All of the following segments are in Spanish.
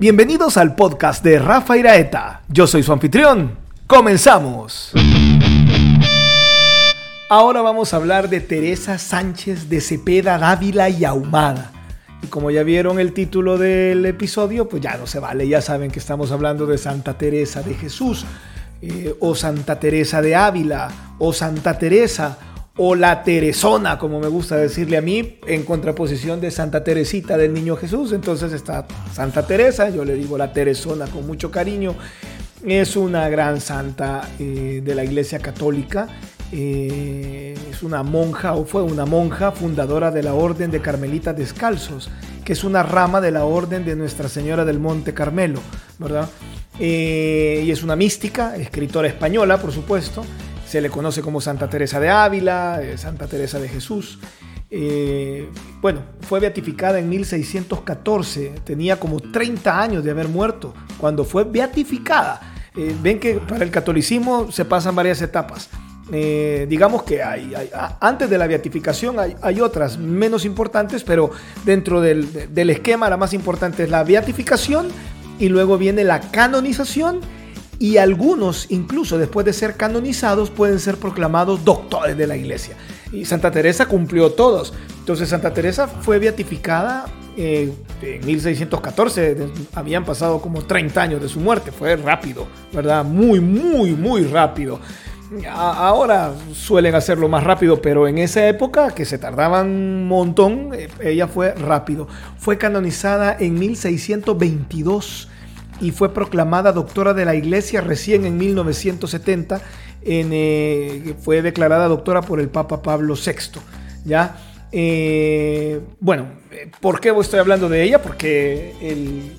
Bienvenidos al podcast de Rafa Iraeta. Yo soy su anfitrión. Comenzamos. Ahora vamos a hablar de Teresa Sánchez de Cepeda, Dávila y Ahumada. Y como ya vieron el título del episodio, pues ya no se vale, ya saben que estamos hablando de Santa Teresa de Jesús, eh, o Santa Teresa de Ávila, o Santa Teresa, o la Teresona, como me gusta decirle a mí, en contraposición de Santa Teresita del Niño Jesús. Entonces está Santa Teresa, yo le digo la Teresona con mucho cariño. Es una gran santa eh, de la Iglesia Católica. Eh, es una monja o fue una monja fundadora de la Orden de Carmelitas Descalzos, que es una rama de la Orden de Nuestra Señora del Monte Carmelo, ¿verdad? Eh, y es una mística, escritora española, por supuesto. Se le conoce como Santa Teresa de Ávila, eh, Santa Teresa de Jesús. Eh, bueno, fue beatificada en 1614, tenía como 30 años de haber muerto cuando fue beatificada. Eh, ven que para el catolicismo se pasan varias etapas. digamos que hay, antes de la beatificación hay, otras menos importantes, pero dentro del, del esquema la más importante es la beatificación y luego viene la canonización y algunos, incluso después de ser canonizados, pueden ser proclamados doctores de la iglesia. Y Santa Teresa cumplió todos. Entonces Santa Teresa fue beatificada eh, en 1614, habían pasado como 30 años de su muerte, fue rápido, ¿verdad? Muy, muy, muy rápido. Ahora suelen hacerlo más rápido, pero en esa época, que se tardaban un montón, eh, ella fue rápido. Fue canonizada en 1622 y fue proclamada doctora de la Iglesia recién en 1970. En, eh, fue declarada doctora por el Papa Pablo VI. ¿ya? Eh, bueno, ¿por qué estoy hablando de ella? Porque el,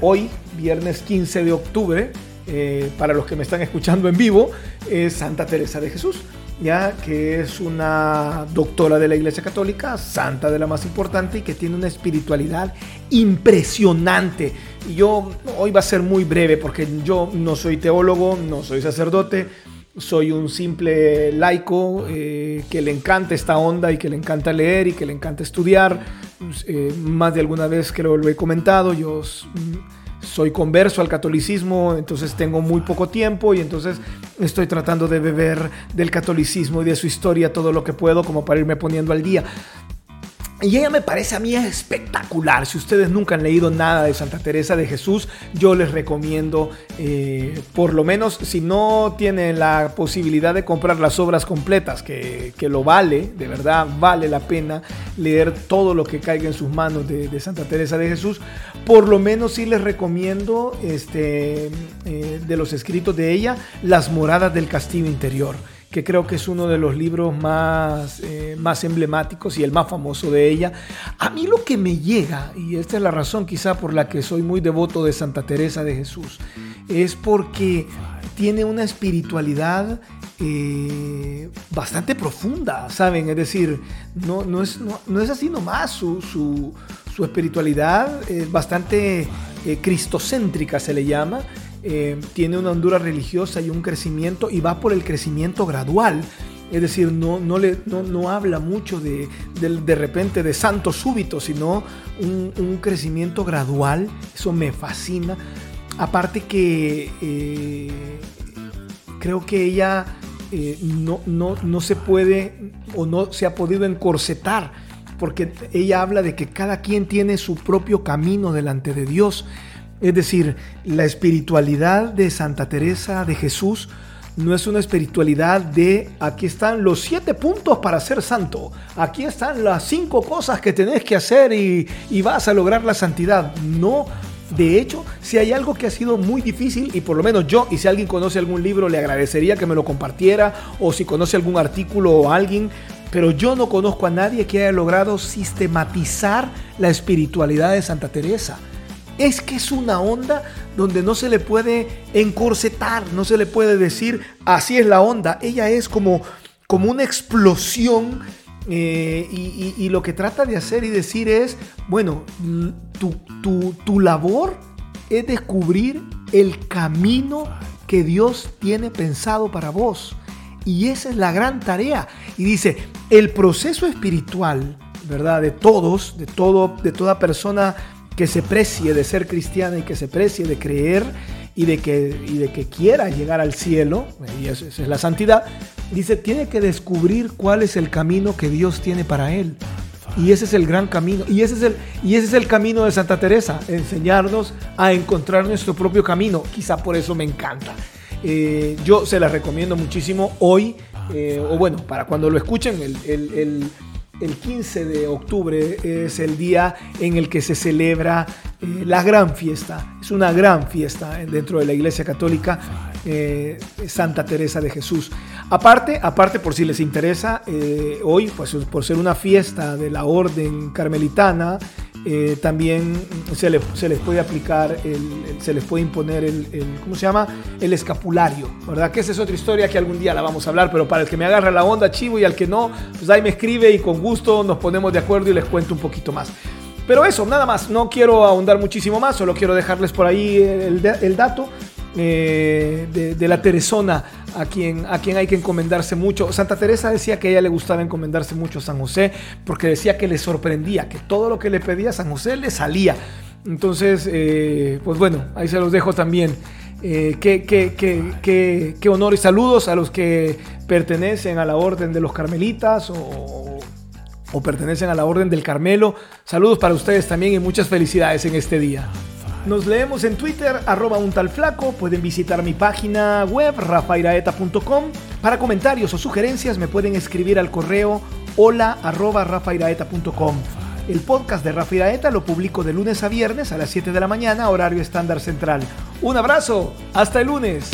hoy, viernes 15 de octubre, eh, para los que me están escuchando en vivo, es Santa Teresa de Jesús ya que es una doctora de la Iglesia Católica, santa de la más importante y que tiene una espiritualidad impresionante. Y yo hoy va a ser muy breve porque yo no soy teólogo, no soy sacerdote, soy un simple laico eh, que le encanta esta onda y que le encanta leer y que le encanta estudiar. Eh, más de alguna vez que lo he comentado, yo soy converso al catolicismo, entonces tengo muy poco tiempo y entonces estoy tratando de beber del catolicismo y de su historia todo lo que puedo como para irme poniendo al día. Y ella me parece a mí espectacular. Si ustedes nunca han leído nada de Santa Teresa de Jesús, yo les recomiendo, eh, por lo menos si no tienen la posibilidad de comprar las obras completas, que, lo vale, de verdad vale la pena leer todo lo que caiga en sus manos de, Santa Teresa de Jesús, por lo menos sí les recomiendo este, eh, de los escritos de ella, Las moradas del castillo interior que creo que es uno de los libros más, eh, más emblemáticos y el más famoso de ella. A mí lo que me llega, y esta es la razón quizá por la que soy muy devoto de Santa Teresa de Jesús, es porque tiene una espiritualidad eh, bastante profunda, ¿saben? Es decir, no, no, es, no, es así nomás, su, su, su espiritualidad es bastante eh, cristocéntrica, se le llama, eh, tiene una hondura religiosa y un crecimiento y va por el crecimiento gradual. Es decir, no, no, le, no, habla mucho de, de, repente de santo súbito, sino un, crecimiento gradual. Eso me fascina. Aparte que eh, creo que ella eh, no, no, no se puede o no se ha podido encorsetar, porque ella habla de que cada quien tiene su propio camino delante de Dios. Es decir, la espiritualidad de Santa Teresa de Jesús no es una espiritualidad de aquí están los siete puntos para ser santo, aquí están las cinco cosas que tenés que hacer y, vas a lograr la santidad. No, de hecho, si hay algo que ha sido muy difícil, y por lo menos yo, y si alguien conoce algún libro, le agradecería que me lo compartiera, o si conoce algún artículo o alguien, pero yo no conozco a nadie que haya logrado sistematizar la espiritualidad de Santa Teresa es que es una onda donde no se le puede encorsetar, no se le puede decir así es la onda. Ella es como, como una explosión eh, y, lo que trata de hacer y decir es, bueno, tu, tu labor es descubrir el camino que Dios tiene pensado para vos. Y esa es la gran tarea. Y dice, el proceso espiritual, ¿verdad? De todos, de todo, de toda persona que se precie de ser cristiana y que se precie de creer y de que, y de que quiera llegar al cielo, y esa es la santidad, dice, tiene que descubrir cuál es el camino que Dios tiene para él. Y ese es el gran camino. Y ese es el, y ese es el camino de Santa Teresa, enseñarnos a encontrar nuestro propio camino. Quizá por eso me encanta. Eh, yo se la recomiendo muchísimo hoy, eh, o bueno, para cuando lo escuchen, el, 15 de octubre es el día en el que se celebra eh, la gran fiesta. Es una gran fiesta dentro de la Iglesia Católica, eh, Santa Teresa de Jesús. Aparte, aparte por si les interesa, eh, hoy, pues por ser una fiesta de la Orden Carmelitana, también se, se, les puede aplicar, se les puede imponer el, ¿cómo se llama? El escapulario, ¿verdad? Que esa es otra historia que algún día la vamos a hablar, pero para el que me agarra la onda, chivo, y al que no, pues ahí me escribe y con gusto nos ponemos de acuerdo y les cuento un poquito más. Pero eso, nada más, no quiero ahondar muchísimo más, solo quiero dejarles por ahí el, dato eh, de, la Teresona a quien, a quien hay que encomendarse mucho. Santa Teresa decía que a ella le gustaba encomendarse mucho a San José porque decía que le sorprendía, que todo lo que le pedía a San José le salía. Entonces, eh, pues bueno, ahí se los dejo también. Eh, qué, qué, honor y saludos a los que pertenecen a la orden de los carmelitas o, o pertenecen a la Orden del Carmelo. Saludos para ustedes también y muchas felicidades en este día. Nos leemos en Twitter, arroba un tal flaco. Pueden visitar mi página web, rafairaeta.com. Para comentarios o sugerencias me pueden escribir al correo hola rafairaeta.com. El podcast de Rafa Iraeta lo publico de lunes a viernes a las 7 de la mañana, horario estándar central. Un abrazo, hasta el lunes.